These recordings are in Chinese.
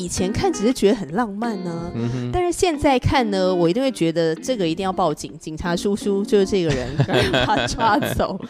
以前看只是觉得很浪漫呢、嗯，但是现在看呢，我一定会觉得这个一定要报警，警察叔叔就是这个人，赶 紧把他抓走。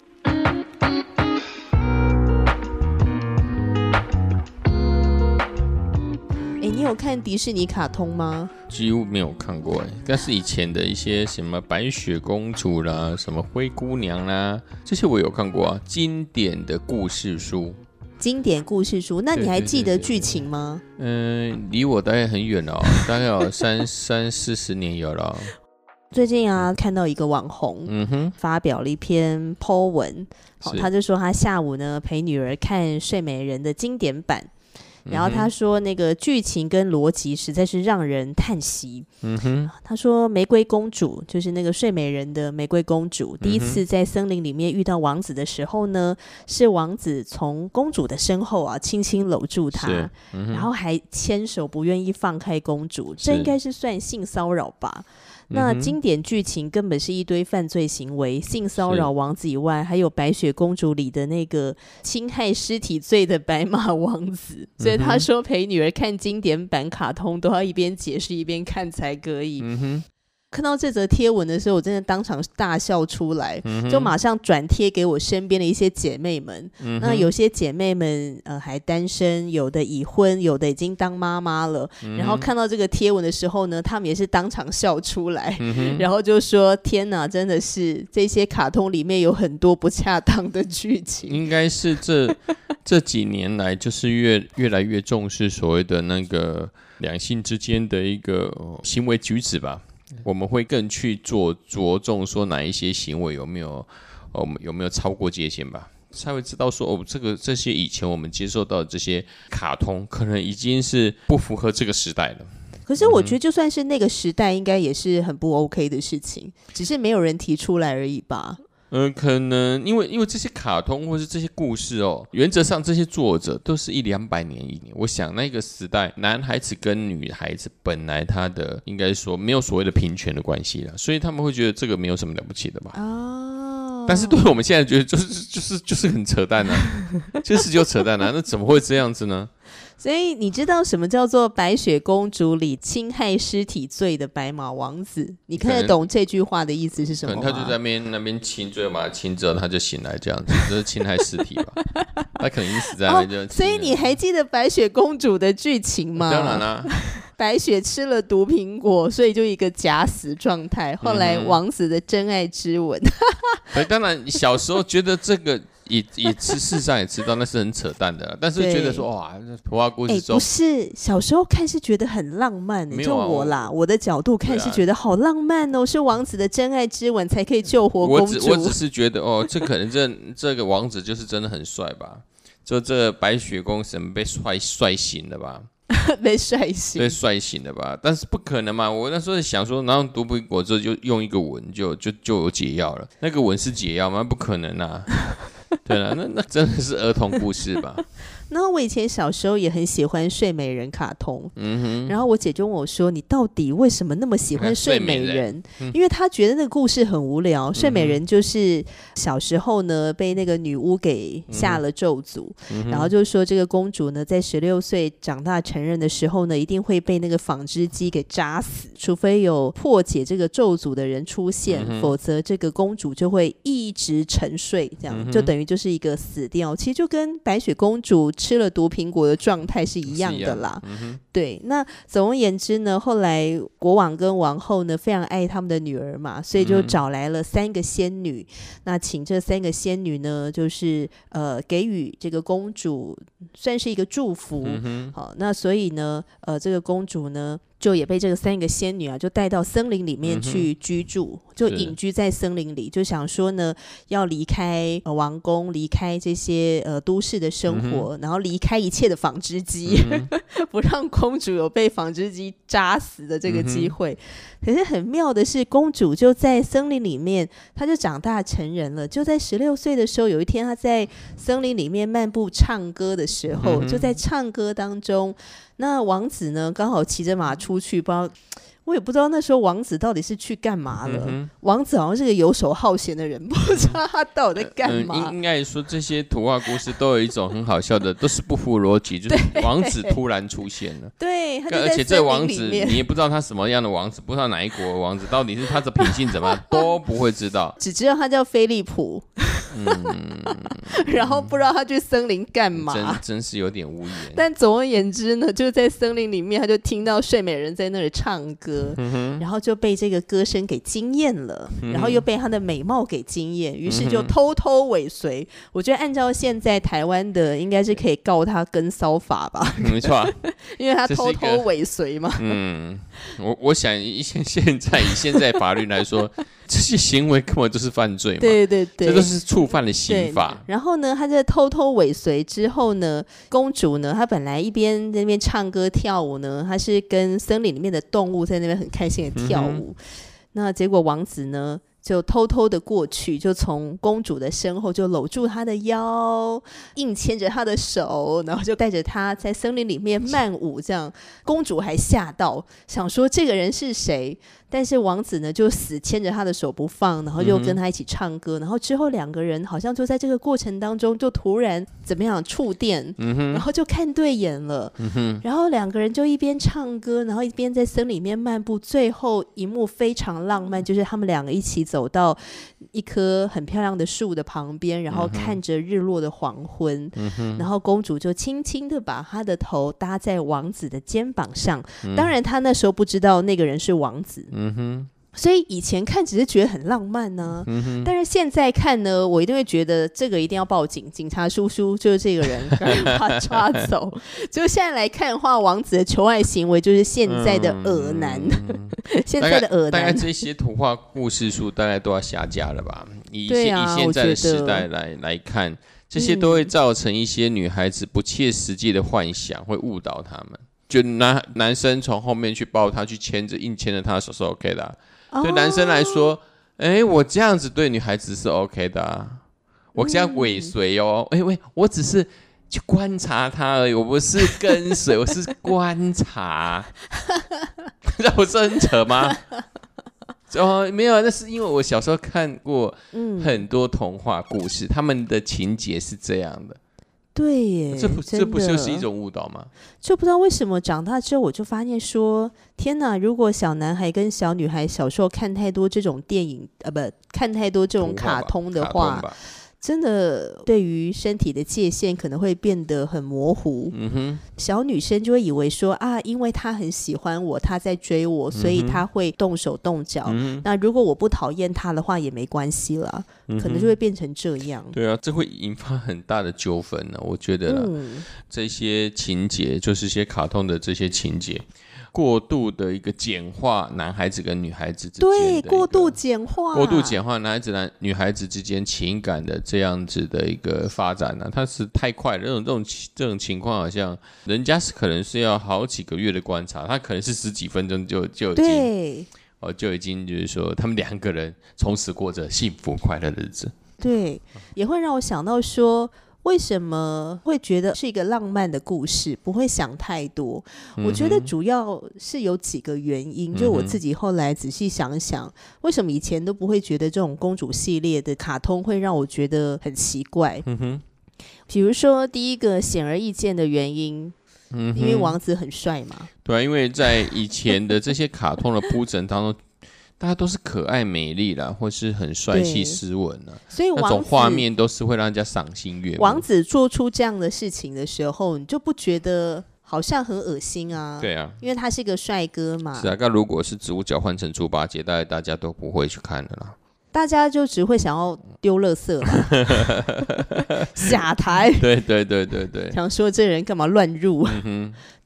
哎，你有看迪士尼卡通吗？几乎没有看过哎，但是以前的一些什么白雪公主啦，什么灰姑娘啦，这些我有看过啊，经典的故事书。经典故事书，那你还记得剧情吗？嗯，离我大概很远哦，大概有三 三四十年有了哦。最近啊，看到一个网红。嗯哼，发表了一篇 po 文，他就说他下午呢陪女儿看《睡美人》的经典版，然后他嗯说那个剧情跟逻辑实在是让人叹息。嗯哼，他说玫瑰公主就是那个睡美人的玫瑰公主，第一嗯次在森林里面遇到王子的时候呢，是王子从公主的身后啊轻轻搂住她，嗯，然后还牵手不愿意放开公主，这应该是算性骚扰吧？那经典剧情根本是一堆犯罪行为，性骚扰王子以外，还有白雪公主里的那个侵害尸体罪的白马王子。所以他说陪女儿看经典版卡通都要一边解释一边看才可以。嗯哼，看到这则贴文的时候，我真的当场大笑出来。嗯，就马上转贴给我身边的一些姐妹们，嗯，那有些姐妹们呃还单身，有的已婚，有的已经当妈妈了。嗯，然后看到这个贴文的时候呢，他们也是当场笑出来，嗯，然后就说：“天哪，真的是这些卡通里面有很多不恰当的剧情。应该是这 这几年来，就是越越来越重视所谓的那个两性之间的一个呃行为举止吧。我们会更去做着重说哪一些行为有没有，呃，有没有超过界限吧，才会知道说哦，这个这些以前我们接受到的这些卡通，可能已经是不符合这个时代了。可是我觉得，就算是那个时代，应该也是很不 OK 的事情，只是没有人提出来而已吧。嗯，可能因为因为这些卡通或是这些故事哦，原则上这些作者都是一两百年一年。我想那个时代，男孩子跟女孩子本来他的应该说没有所谓的平权的关系了，所以他们会觉得这个没有什么了不起的吧。哦，但是对我们现在觉得就是就是就是很扯淡啊，就是就扯淡啊，那怎么会这样子呢？所以你知道什么叫做白雪公主里侵害尸体罪的白马王子？你看得懂这句话的意思是什么吗？能他就在那边那边亲，最后把他亲之后，他就醒来这样子，这是侵害尸体吧？他可能已经死在那边就、哦，所以你还记得白雪公主的剧情吗？当然啦、白雪吃了毒苹果，所以就一个假死状态。后来王子的真爱之吻，对，当然小时候觉得这个也也事事实上也知道那是很扯淡的，但是觉得说哇，这童话故哎、事中不是小时候看是觉得很浪漫、没有啊我啦，我的角度看对啊是觉得好浪漫哦，是王子的真爱之吻才可以救活我公主。只我只是觉得哦，这可能这这个王子就是真的很帅吧。就这个白雪公主被帅帅醒了吧，被帅醒被。帅醒了吧？但是不可能嘛！我那时候想说，然后毒不果之后就用一个吻就就就有解药了，那个吻是解药吗？不可能啊！对了，那那真的是儿童故事吧？那我以前小时候也很喜欢睡美人卡通，嗯哼，然后我姐就问我说：“你到底为什么那么喜欢 睡美人？”嗯。因为她觉得那个故事很无聊。睡美人就是小时候呢被那个女巫给下了咒诅，嗯然后就说这个公主呢在十六岁长大成人的时候呢，一定会被那个纺织机给扎死，除非有破解这个咒诅的人出现，嗯否则这个公主就会一直沉睡，这样、嗯就等于就是一个死掉。其实就跟白雪公主吃了毒苹果的状态是一样的啦。嗯，对，那总而言之呢，后来国王跟王后呢非常爱他们的女儿嘛，所以就嗯找来了三个仙女。那请这三个仙女呢，就是呃给予这个公主算是一个祝福。好，那所以呢，呃，这个公主呢，就也被这个三个仙女啊，就带到森林里面去居住，就隐居在森林里，就想说呢，要离开、呃、王宫，离开这些呃都市的生嗯活，然后离开一切的纺织机。嗯 不让公主有被纺织机扎死的这个机会。可是很妙的是，公主就在森林里面，她就长大成人了。就在十六岁的时候，有一天她在森林里面漫步唱歌的时候，嗯就在唱歌当中，那王子呢刚好骑着马出去，不知道。我也不知道那时候王子到底是去干嘛了。嗯王子好像是个游手好闲的人，不知道他到底在干嗯，嘛。应应该说这些图画故事都有一种很好笑的，都是不符逻辑，就是 王子突然出现了。对，他而且这王子你也不知道他什么样的王子，不知道哪一国的王子，到底是他的品性怎么样 都不会知道。只知道他叫飞利浦，嗯 然后不知道他去森林干嘛。真真是有点无言。但总而言之呢，就在森林里面，他就听到睡美人在那里唱歌，嗯然后就被这个歌声给惊艳了，然后又被她的美貌给惊艳，于是就偷偷尾随。我觉得按照现在台湾的，应该是可以告他跟骚法吧，没错啊，因为他偷偷尾随嘛。嗯，我我想以现现在以现在法律来说，这些行为根本就是犯罪嘛，对对对，这都是触犯了刑法。然后呢，他在偷偷尾随之后呢，公主呢，她本来一边在那边唱歌跳舞呢，她是跟森林里面的动物在那边很开心的跳舞。那结果王子呢，就偷偷的过去，就从公主的身后就搂住她的腰，硬牵着她的手，然后就带着她在森林里面漫舞。这样，公主还吓到，想说这个人是谁？但是王子呢，就死牵着他的手不放，然后就跟他一起唱歌。然后之后两个人好像就在这个过程当中，就突然怎么样触电，然后就看对眼了。然后两个人就一边唱歌，然后一边在森林里面漫步。最后一幕非常浪漫，就是他们两个一起走到一棵很漂亮的树的旁边，然后看着日落的黄昏。然后公主就轻轻的把她的头搭在王子的肩膀上。当然，她那时候不知道那个人是王子。嗯哼，所以以前看只是觉得很浪漫呢、但是现在看呢，我一定会觉得这个一定要报警，警察叔叔就是这个人，把他抓走。就现在来看的话，王子的求爱行为就是现在的恶男，现在的恶大概男。这些图画故事书大概都要下架了吧？以现、啊以现在的时代来来看，这些都会造成一些女孩子不切实际的幻想，会误导他们。就男男生从后面去抱她，去牵着硬牵着她的手是 OK 的啊、对男生来说，哎、我这样子对女孩子是 OK 的、啊，我这样尾随哦，哎、喂，我只是去观察她而已，我不是跟随，我是观察，这不是很扯吗？哦，没有，那是因为我小时候看过很多童话故事，他们的情节是这样的，对耶，这不真这不就是一种误导吗？就不知道为什么长大之后，我就发现说，天哪！如果小男孩跟小女孩小时候看太多这种电影，呃，不看太多这种卡通的话，吧真的对于身体的界限可能会变得很模糊。嗯哼，小女生就会以为说啊，因为她很喜欢我，她在追我，所以她会动手动脚。嗯那如果我不讨厌她的话，也没关系啦，可能就会变成这样。对啊，这会引发很大的纠纷呢。我觉得，嗯，这些情节就是一些卡通的这些情节，过度的一个简化男孩子跟女孩子之间的对，过度简化，过度简化男孩子男女孩子之间情感的这样子的一个发展呢、它是太快了。这种这种这种情况，好像人家是可能是要好几个月的观察，他可能是十几分钟就就已经对。哦就已经就是说，他们两个人从此过着幸福快乐的日子。对，也会让我想到说，为什么会觉得是一个浪漫的故事，不会想太多？我觉得主要是有几个原因，就我自己后来仔细想想，为什么以前都不会觉得这种公主系列的卡通会让我觉得很奇怪？嗯哼，比如说第一个显而易见的原因，嗯因为王子很帅嘛。对啊，因为在以前的这些卡通的铺陈当中，大家都是可爱美丽啦，或是很帅气斯文啊，所以那种画面都是会让人家赏心悦目。王子做出这样的事情的时候，你就不觉得好像很恶心啊？对啊，因为他是个帅哥嘛。是啊，那如果是植物角换成猪八戒，大概大家都不会去看的啦。大家就只会想要丢垃圾了，下台，对对对对对，想说这人干嘛乱入？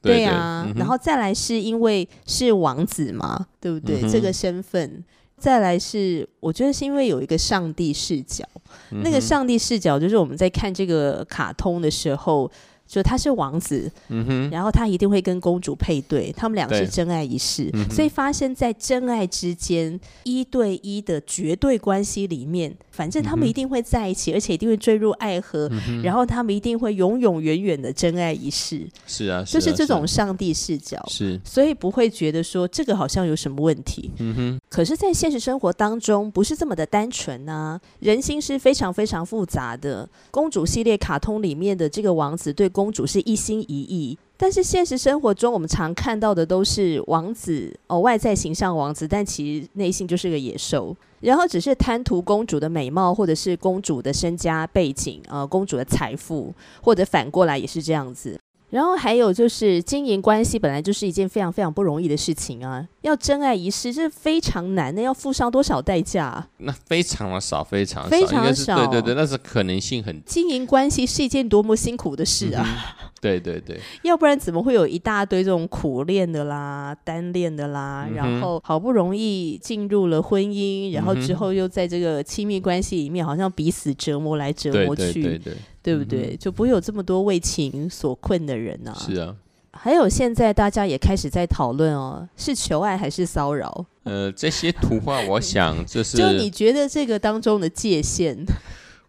对对呀、嗯然后再来是因为是王子嘛，对不对？嗯这个身份，再来是我觉得是因为有一个上帝视角，嗯那个上帝视角就是我们在看这个卡通的时候。就他是王子，嗯哼，然后他一定会跟公主配对，他们两个是真爱一世，嗯所以发生在真爱之间一对一的绝对关系里面，反正他们一定会在一起，而且一定会坠入爱河，嗯然后他们一定会永永远远的真爱一世，是啊，就是啊这种上帝视角。是，所以不会觉得说这个好像有什么问题，嗯哼，可是，在现实生活当中，不是这么的单纯呐、人心是非常非常复杂的。公主系列卡通里面的这个王子对公主是一心一意，但是现实生活中，我们常看到的都是王子哦，外在形象王子，但其实内心就是个野兽，然后只是贪图公主的美貌，或者是公主的身家背景，呃，公主的财富，或者反过来也是这样子。然后还有就是经营关系本来就是一件非常非常不容易的事情啊，要真爱一世这非常难的，要付上多少代价、啊？那非常的少，非常少，非常应该是少对对对，那是可能性很，经营关系是一件多么辛苦的事啊！对对对，要不然怎么会有一大堆这种苦恋的啦、单恋的啦，嗯然后好不容易进入了婚姻，然后之后又在这个亲密关系里面，好像彼此折磨来折磨去，对对对，对不对？就不会有这么多为情所困的人啊！是啊，还有现在大家也开始在讨论哦，是求爱还是骚扰？呃，这些图画，我想 这是就你觉得这个当中的界限？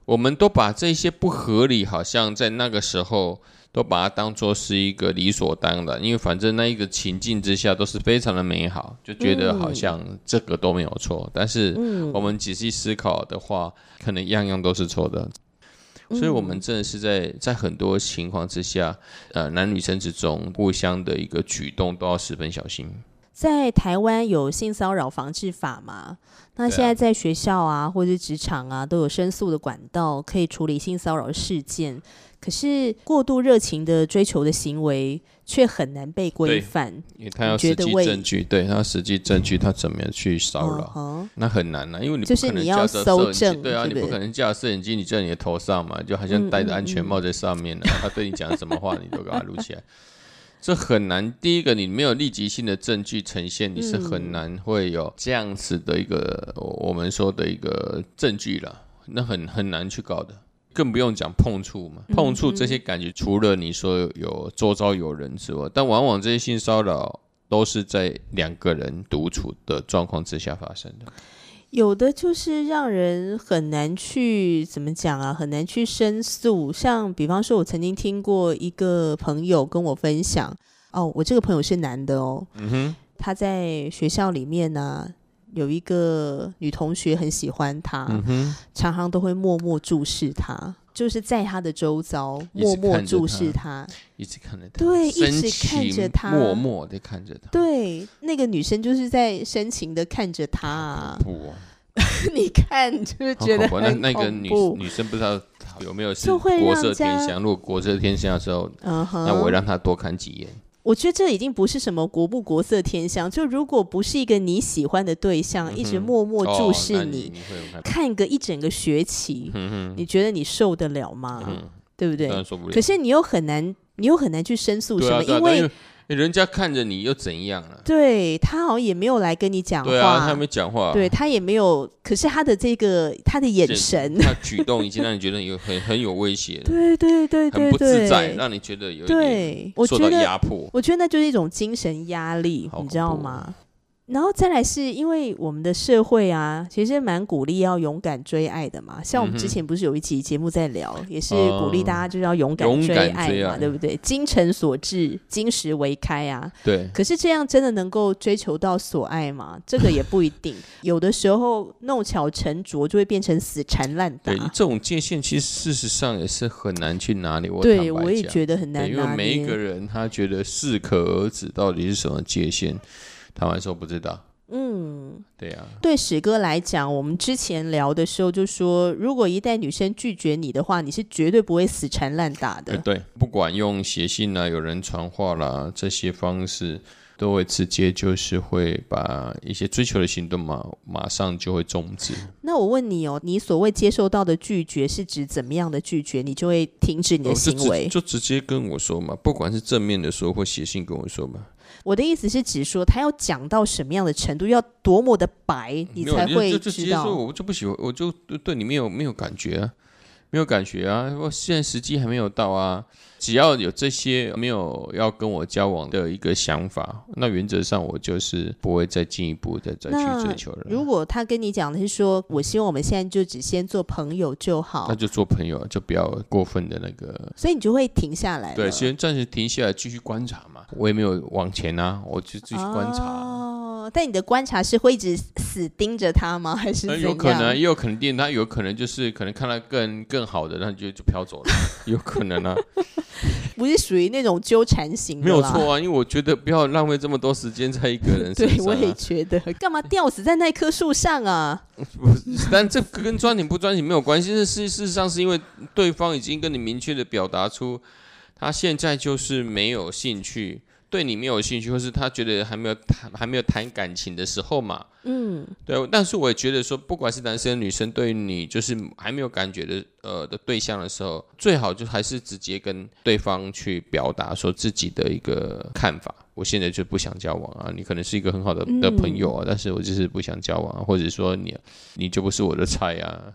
我们都把这些不合理，好像在那个时候都把它当做是一个理所当然，因为反正那一个情境之下都是非常的美好，就觉得好像这个都没有错。但是嗯我们仔细思考的话，可能样样都是错的。所以，我们真的是在在很多情况之下，呃，男女生之中互相的一个举动都要十分小心。在台湾有性骚扰防治法嘛？那现在在学校啊，或者是职场啊，都有申诉的管道可以处理性骚扰事件。可是过度热情的追求的行为却很难被规范。因为他要实际证据，对他实际证据，他怎么样去骚扰？嗯那很难呐、因为你不可能就是你要搜摄影机证对啊，你不可能架着摄影机你在你的头上嘛，就好像戴着安全帽在上面呢、他对你讲什么话，你都给他录起来，这很难。第一个，你没有立即性的证据呈现，你是很难会有这样子的一个我们说的一个证据了，那很很难去搞的。更不用讲碰触嘛，碰触这些感觉，除了你说有周遭有人之外，但往往这些性骚扰都是在两个人独处的状况之下发生的。有的就是让人很难去怎么讲啊，很难去申诉。像比方说，我曾经听过一个朋友跟我分享，哦，我这个朋友是男的哦，嗯哼，他在学校里面呢、有一个女同学很喜欢他，嗯，常常都会默默注视他，就是在他的周遭默默注视他他。一直看着他，对一直看着他默默的看着他。对，那个女生就是在深情的看着他、啊，不哦，你看就是觉得。那那个女。女生不知道有没有是就会国色天香？如果国色天香的时候，嗯，那我会让她多看几眼。我觉得这已经不是什么国不国色天香，就如果不是一个你喜欢的对象，一直默默注哦视你，看看个一整个学期，嗯，你觉得你受得了吗？嗯，对不对。可是你又很难，你又很难去申诉什么，因为人家看着你又怎样了？对他好像也没有来跟你讲话，对啊，他没讲话，对他也没有，可是他的这个他的眼神，他举动已经让你觉得有很很有威胁了，对对对对很不自在，让你觉得有受到压迫。我觉得那就是一种精神压力，你知道吗？然后再来是因为我们的社会啊，其实蛮鼓励要勇敢追爱的嘛。像我们之前不是有一期节目在聊，也是哦鼓励大家就是要勇敢追爱嘛，爱对不对？精诚所至，金石为开啊。对，可是这样真的能够追求到所爱吗？这个也不一定。有的时候弄巧成拙，就会变成死缠烂打对，。这种界限其实事实上也是很难去拿捏。我对，我也觉得很难对，因为每一个。人他觉得适可而止到底是什么界限，坦白说不知道。嗯，对啊，对史哥来讲，我们之前聊的时候就说，如果一旦女生拒绝你的话，你是绝对不会死缠烂打的。呃对，不管用写信啦、有人传话啦这些方式，都会直接就是会把一些追求的行动嘛，马上就会终止。那我问你哦，你所谓接受到的拒绝是指怎么样的拒绝？你就会停止你的哦就直行为？就直接跟我说嘛，不管是正面的说或写信跟我说嘛，我的意思是指说，他要讲到什么样的程度，要多么的白，你才会知道。我就不喜欢，我就对对你没有没有感觉啊。没有感觉啊，我现在时机还没有到啊。只要有这些没有要跟我交往的一个想法，那原则上我就是不会再进一步的再去追求了。如果他跟你讲的是说，我希望我们现在就只先做朋友就好，那就做朋友，就不要过分的那个。所以你就会停下来，对，先暂时停下来继续观察嘛。我也没有往前啊，我就继续观察。但你的观察是会一直死盯着他吗？还是有可能，也有可能定他有可能就是可能看到更更好的，那就就飘走了，有可能啊。不是属于那种纠缠型的，没有错啊。因为我觉得不要浪费这么多时间在一个人身上。对，我也觉得，干嘛吊死在那棵树上啊？不是，但这跟专情不专情没有关系。是事事实上是因为对方已经跟你明确的表达出，他现在就是没有兴趣。对你没有兴趣，或是他觉得还没有谈还没有谈感情的时候嘛，嗯，对。但是我也觉得说，不管是男生女生，对于你就是还没有感觉的呃的对象的时候，最好就还是直接跟对方去表达说自己的一个看法。我现在就不想交往啊，你可能是一个很好的的朋友啊，但是我就是不想交往，或者说你你就不是我的菜啊。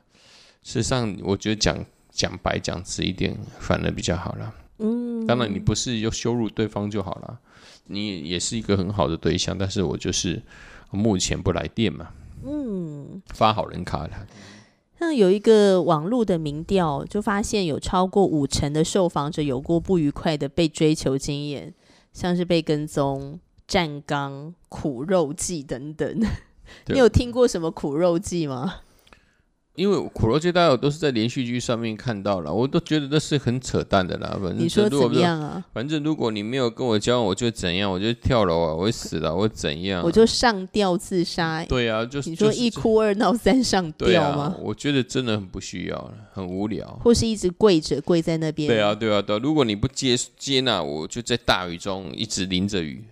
事实上，我觉得讲讲白讲直一点，反而比较好了。嗯，当然你不是要羞辱对方就好了，你也是一个很好的对象，但是我就是目前不来电嘛。嗯，发好人卡了。那有一个网络的民调，就发现有超过五成的受访者有过不愉快的被追求经验，像是被跟踪、站岗、苦肉计等等。你有听过什么苦肉计吗？因为苦肉计大家都是在连续剧上面看到了，我都觉得那是很扯淡的啦。反正你说怎么样啊？反正如果你没有跟我交往，我就怎样？我就跳楼啊！我会死了！我怎样？我就上吊自杀。对啊，就是你说一哭二闹三上吊吗？我觉得真的很不需要了，很无聊。或是一直跪着跪在那边。对啊，对啊，对。如果你不接接纳我，就在大雨中一直淋着雨。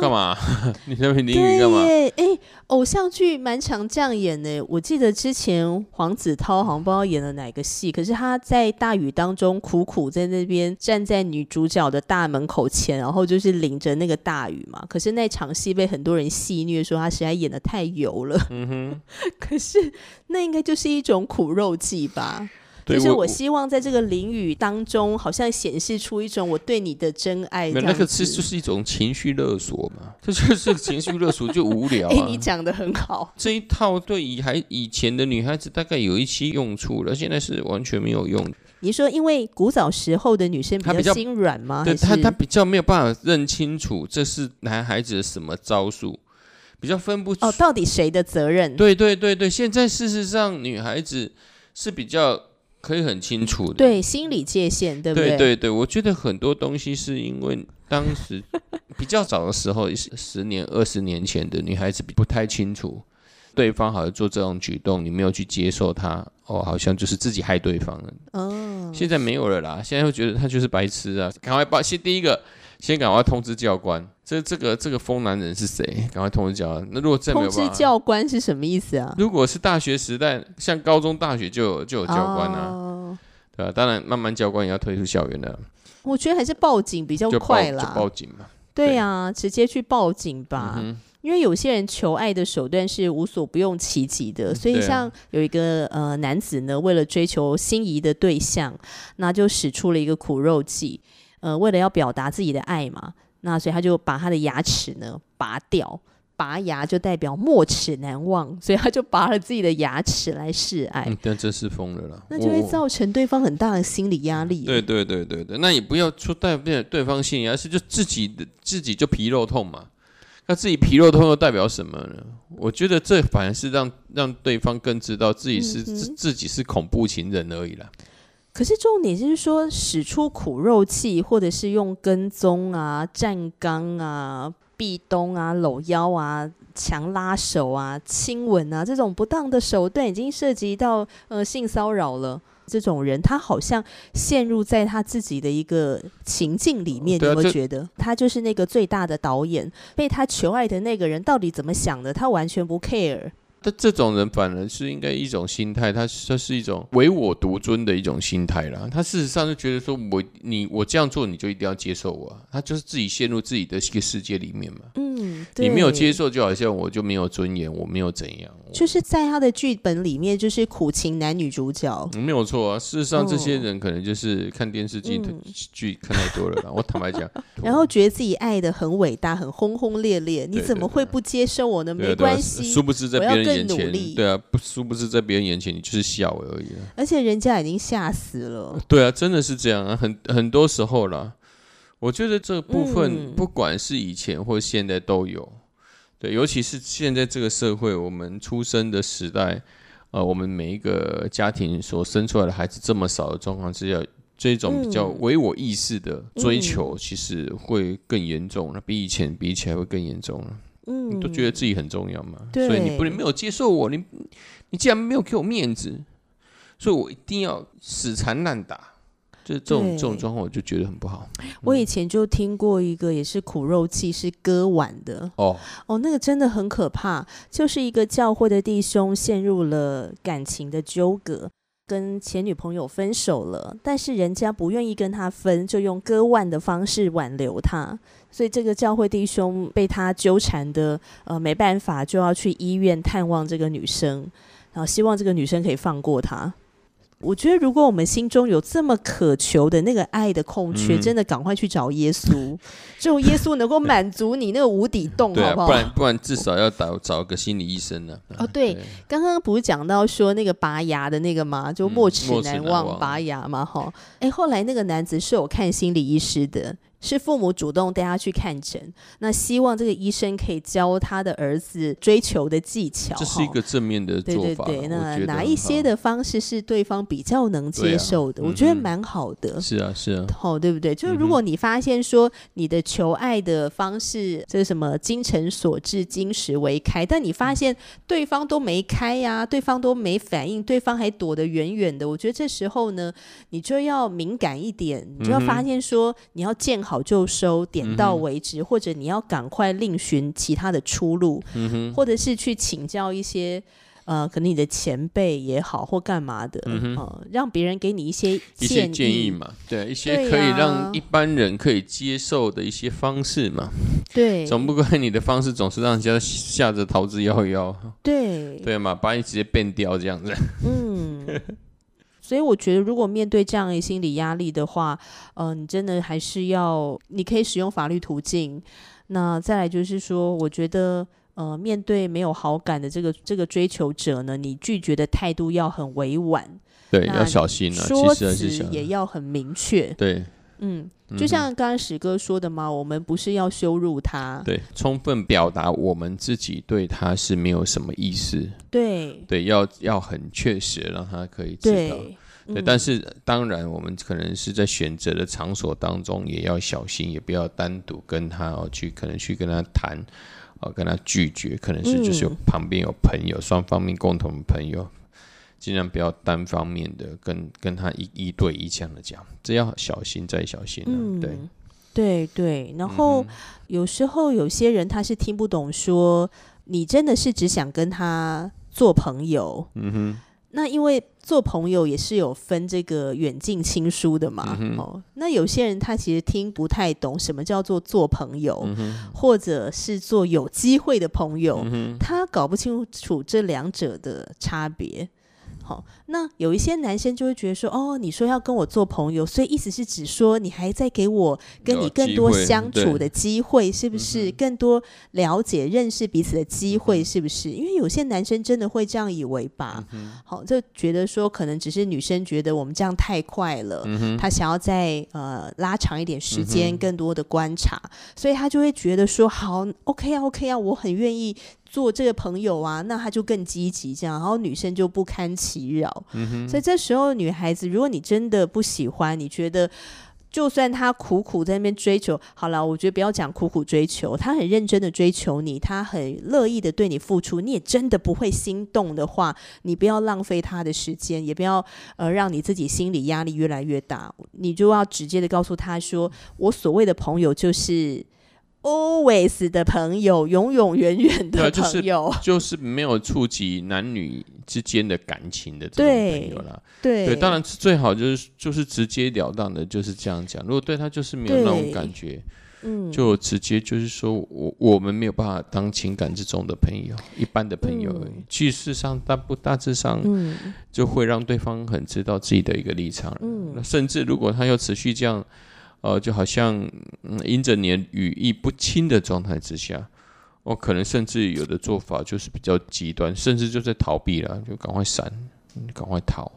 干嘛？你那边淋雨干嘛？哎，偶像剧蛮常这样演的。我记得之前黄子韬好像不知道演了哪个戏，可是他在大雨当中苦苦在那边站在女主角的大门口前，然后就是淋着那个大雨嘛。可是那场戏被很多人戏虐说他实在演的太油了。嗯哼，可是那应该就是一种苦肉计吧。就是我希望在这个淋雨当中，好像显示出一种我对你的真爱。那个其实就是一种情绪勒索嘛，这就是情绪勒索，就无聊。哎，你讲的很好。这一套对以还以前的女孩子大概有一些用处了，现在是完全没有用。你说，因为古早时候的女生比较心软吗？对，她她比较没有办法认清楚这是男孩子的什么招数，比较分不哦，到底谁的责任？对对对对，现在事实上女孩子是比较。可以很清楚的，对心理界限，对不对？对对对，我觉得很多东西是因为当时 比较早的时候，十年、二十年前的女孩子不太清楚对方好像做这种举动，你没有去接受他，哦，好像就是自己害对方了。哦，现在没有了啦，现在会觉得他就是白痴啊！赶快把先第一个。先赶快通知教官，这这个这个疯男人是谁？赶快通知教官。那如果真没有通知教官是什么意思啊？如果是大学时代，像高中、大学就有就有教官啊，对吧？当然，慢慢教官也要退出校园了。我觉得还是报警比较快啦，报警嘛。对呀，直接去报警吧。因为有些人求爱的手段是无所不用其极的，所以像有一个呃男子呢，为了追求心仪的对象，那就使出了一个苦肉计。呃，为了要表达自己的爱嘛，那所以他就把他的牙齿呢拔掉，拔牙就代表没齿难忘，所以他就拔了自己的牙齿来示爱。但真是疯了啦！那就会造成对方很大的心理压力。对对对对对，那也不要说代表对方心理，而是就自己的自己就皮肉痛嘛。那自己皮肉痛又代表什么呢？我觉得这反而是让让对方更知道自己是自自己是恐怖情人而已啦。可是重点就是说，使出苦肉计，或者是用跟踪啊、站岗啊、壁咚啊、搂腰啊、强拉手啊、亲吻啊这种不当的手段，已经涉及到呃性骚扰了。这种人，他好像陷入在他自己的一个情境里面。你有没有觉得，他就是那个最大的导演？被他求爱的那个人到底怎么想的？他完全不 care。但这种人反而是应该一种心态，他他是一种唯我独尊的一种心态啦。他事实上就觉得说，我你我这样做，你就一定要接受我。他就是自己陷入自己的一个世界里面嘛。嗯，嗯，你没有接，受，就好像我就没有尊严，我没有怎样，就是在他的剧本里面，就是苦情男女主角。没有错啊。事实上，这些哦人可能就是看电视剧、嗯剧看太多了啦。我坦白讲，然后觉得自己爱的很伟大，很轰轰烈烈，你怎么会不接受我呢？没关系，殊不知在别人眼前努力，对啊，不，殊不知在别人眼前你就是笑而已啊。而且人家已经吓死了。对啊，真的是这样啊，很很多时候啦，我觉得这部分嗯不管是以前或现在都有，对，尤其是现在这个社会，我们出生的时代，呃，我们每一个家庭所生出来的孩子这么少的状况之下，这种比较嗯唯我意识的追求，其实会更严重了，比以前比起来会更严重了。嗯，你都觉得自己很重要嘛，对所以你不能没有接受我，你你既然没有给我面子，所以我一定要死缠烂打。就是这种这种状况，我就觉得很不好。我以前就听过一个也是苦肉计，是割腕的哦，哦，那个真的很可怕。就是一个教会的弟兄陷入了感情的纠葛，跟前女朋友分手了，但是人家不愿意跟他分，就用割腕的方式挽留他。所以这个教会弟兄被他纠缠的，呃，没办法，就要去医院探望这个女生，然后希望这个女生可以放过他。我觉得，如果我们心中有这么渴求的那个爱的空缺，嗯真的赶快去找耶稣，只有耶稣能够满足你那个无底洞，好不好？不然不然至少要找找个心理医生呢、啊。哦对刚刚不是讲到说那个拔牙的那个吗？就嗯没齿难忘难忘拔牙嘛，哈。哎，后来那个男子是有看心理医师的，是父母主动带他去看诊，那希望这个医生可以教他的儿子追求的技巧。这是一个正面的对做法。对对对，那哪一些的方式是对方比较能接受的？我觉得蛮好的。是啊是啊，好，对不对？就是如果你发现说你的求爱的方式，这是什么精诚所至，金石为开，但你发现对方都没开呀、对方都没反应，对方还躲得远远的，我觉得这时候呢，你就要敏感一点，你就要发现说你要见好就收，点到为止，或者你要赶快另寻其他的出路，嗯，或者是去请教一些。呃，可能你的前辈也好，或干嘛的，嗯呃，让别人给你一些一些建议。嘛，对，一些可以让一般人可以接受的一些方式嘛，对，总不怪你的方式总是让人家吓着逃之夭夭，对，对嘛，把你直接变掉这样子。嗯。所以我觉得，如果面对这样的心理压力的话，呃，你真的还是要，你可以使用法律途径。那再来就是说，我觉得，呃，面对没有好感的这个这个追求者呢，你拒绝的态度要很委婉，对，那要小心啊，说辞也要很明确。对，嗯，嗯就像刚刚史哥说的嘛，我们不是要羞辱他，对，充分表达我们自己对他是没有什么意思，对。对，要要很确实让他可以知道。对。但是当然，我们可能是在选择的场所当中也要小心，也不要单独跟他哦去，可能去跟他谈，哦，跟他拒绝，可能是就是旁边有朋友，双方面共同的朋友，尽量不要单方面的跟跟他一一对一这样的讲，这要小心再小心啊，嗯，对，对对，然后。嗯有时候有些人他是听不懂说，你真的是只想跟他做朋友。嗯哼，那因为做朋友也是有分这个远近亲疏的嘛。嗯哦，那有些人他其实听不太懂什么叫做做朋友，嗯，或者是做有机会的朋友，嗯，他搞不清楚这两者的差别。好，那有一些男生就会觉得说，哦，你说要跟我做朋友，所以意思是指说你还在给我跟你更多相处的机会，是不是？嗯更多了解、认识彼此的机会，是不是？因为有些男生真的会这样以为吧？嗯好，就觉得说可能只是女生觉得我们这样太快了，他想要再呃拉长一点时嗯间，哼更多的观察，所以他就会觉得说好，OK 啊，OK 啊，我很愿意做这个朋友啊，那他就更积极这样，然后女生就不堪其扰，嗯，所以这时候女孩子，如果你真的不喜欢，你觉得。就算他苦苦在那边追求，好了，我觉得不要讲苦苦追求，他很认真的追求你，他很乐意的对你付出，你也真的不会心动的话，你不要浪费他的时间，也不要呃让你自己心理压力越来越大，你就要直接的告诉他说，我所谓的朋友就是 always 的朋友，永永远远的朋友，就是没有触及男女之间的感情的这种朋友啦。对对，当然最好就是就是直截了当的，就是这样讲。如果对他就是没有那种感觉，嗯，就直接就是说我我们没有办法当情感之中的朋友，一般的朋友而已。其实上大不大致上，嗯，就会让对方很知道自己的一个立场。嗯，甚至如果他要持续这样，呃，就好像因着你语义不清的状态之下，我可能甚至有的做法就是比较极端，甚至就在逃避了，就赶快闪，赶快逃。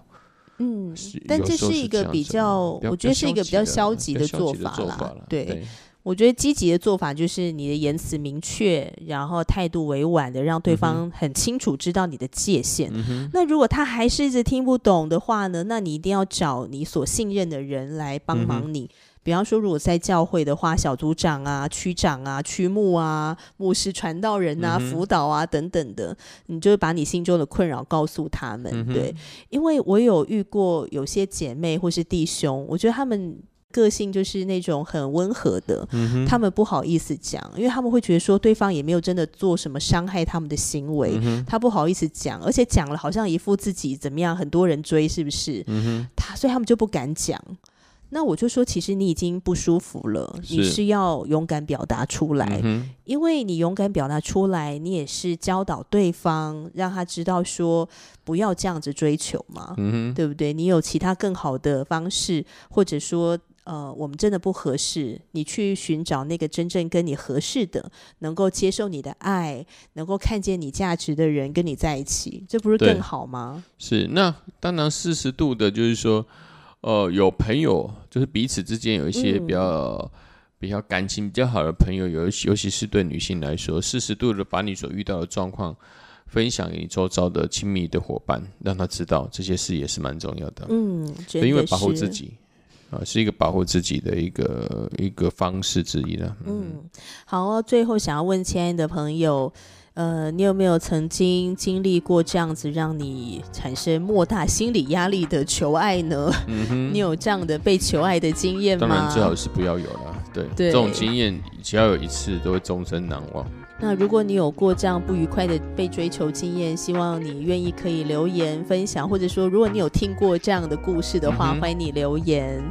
嗯，但这是一个比较，我觉得是一个比较消极的做法啦。对，我觉得积极的做法就是你的言辞明确，然后态度委婉的，让对方很清楚知道你的界限。那如果他还是一直听不懂的话呢？那你一定要找你所信任的人来帮忙你。比方说，如果在教会的话，小组长啊、区长啊、区牧啊、牧师、传道人啊、辅导啊等等的，你就把你心中的困扰告诉他们。对，因为我有遇过有些姐妹或是弟兄，我觉得他们个性就是那种很温和的，他们不好意思讲，因为他们会觉得说对方也没有真的做什么伤害他们的行为，他不好意思讲，而且讲了好像一副自己怎么样，很多人追，是不是？他所以他们就不敢讲。那我就说，其实你已经不舒服了，你是要勇敢表达出来，因为你勇敢表达出来，你也是教导对方，让他知道说不要这样子追求嘛，对不对？你有其他更好的方式，或者说，呃，我们真的不合适，你去寻找那个真正跟你合适的，能够接受你的爱，能够看见你价值的人跟你在一起，这不是更好吗？是，那当然四十度的，就是说。呃，有朋友就是彼此之间有一些比较比较感情比较好的朋友，尤尤其是对女性来说，适时度的把你所遇到的状况分享给你周遭的亲密的伙伴，让他知道这些事也是蛮重要的。嗯，因为保护自己啊，是一个保护自己的一个一个方式之一了。嗯，好哦，最后想要问亲爱的朋友。呃，你有没有曾经经历过这样子让你产生莫大心理压力的求爱呢？你有这样的被求爱的经验吗？当然，最好是不要有了。对，这种经验只要有一次，都会终身难忘。那如果你有过这样不愉快的被追求经验，希望你愿意可以留言分享，或者说，如果你有听过这样的故事的话，欢迎你留言。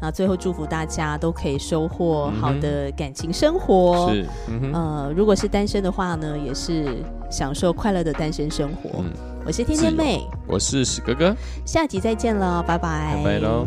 那最后祝福大家都可以收获好的感情生活。是，呃，如果是单身的话呢，也是享受快乐的单身生活。我是天天妹，我是史哥哥，下集再见了，拜拜，拜拜喽。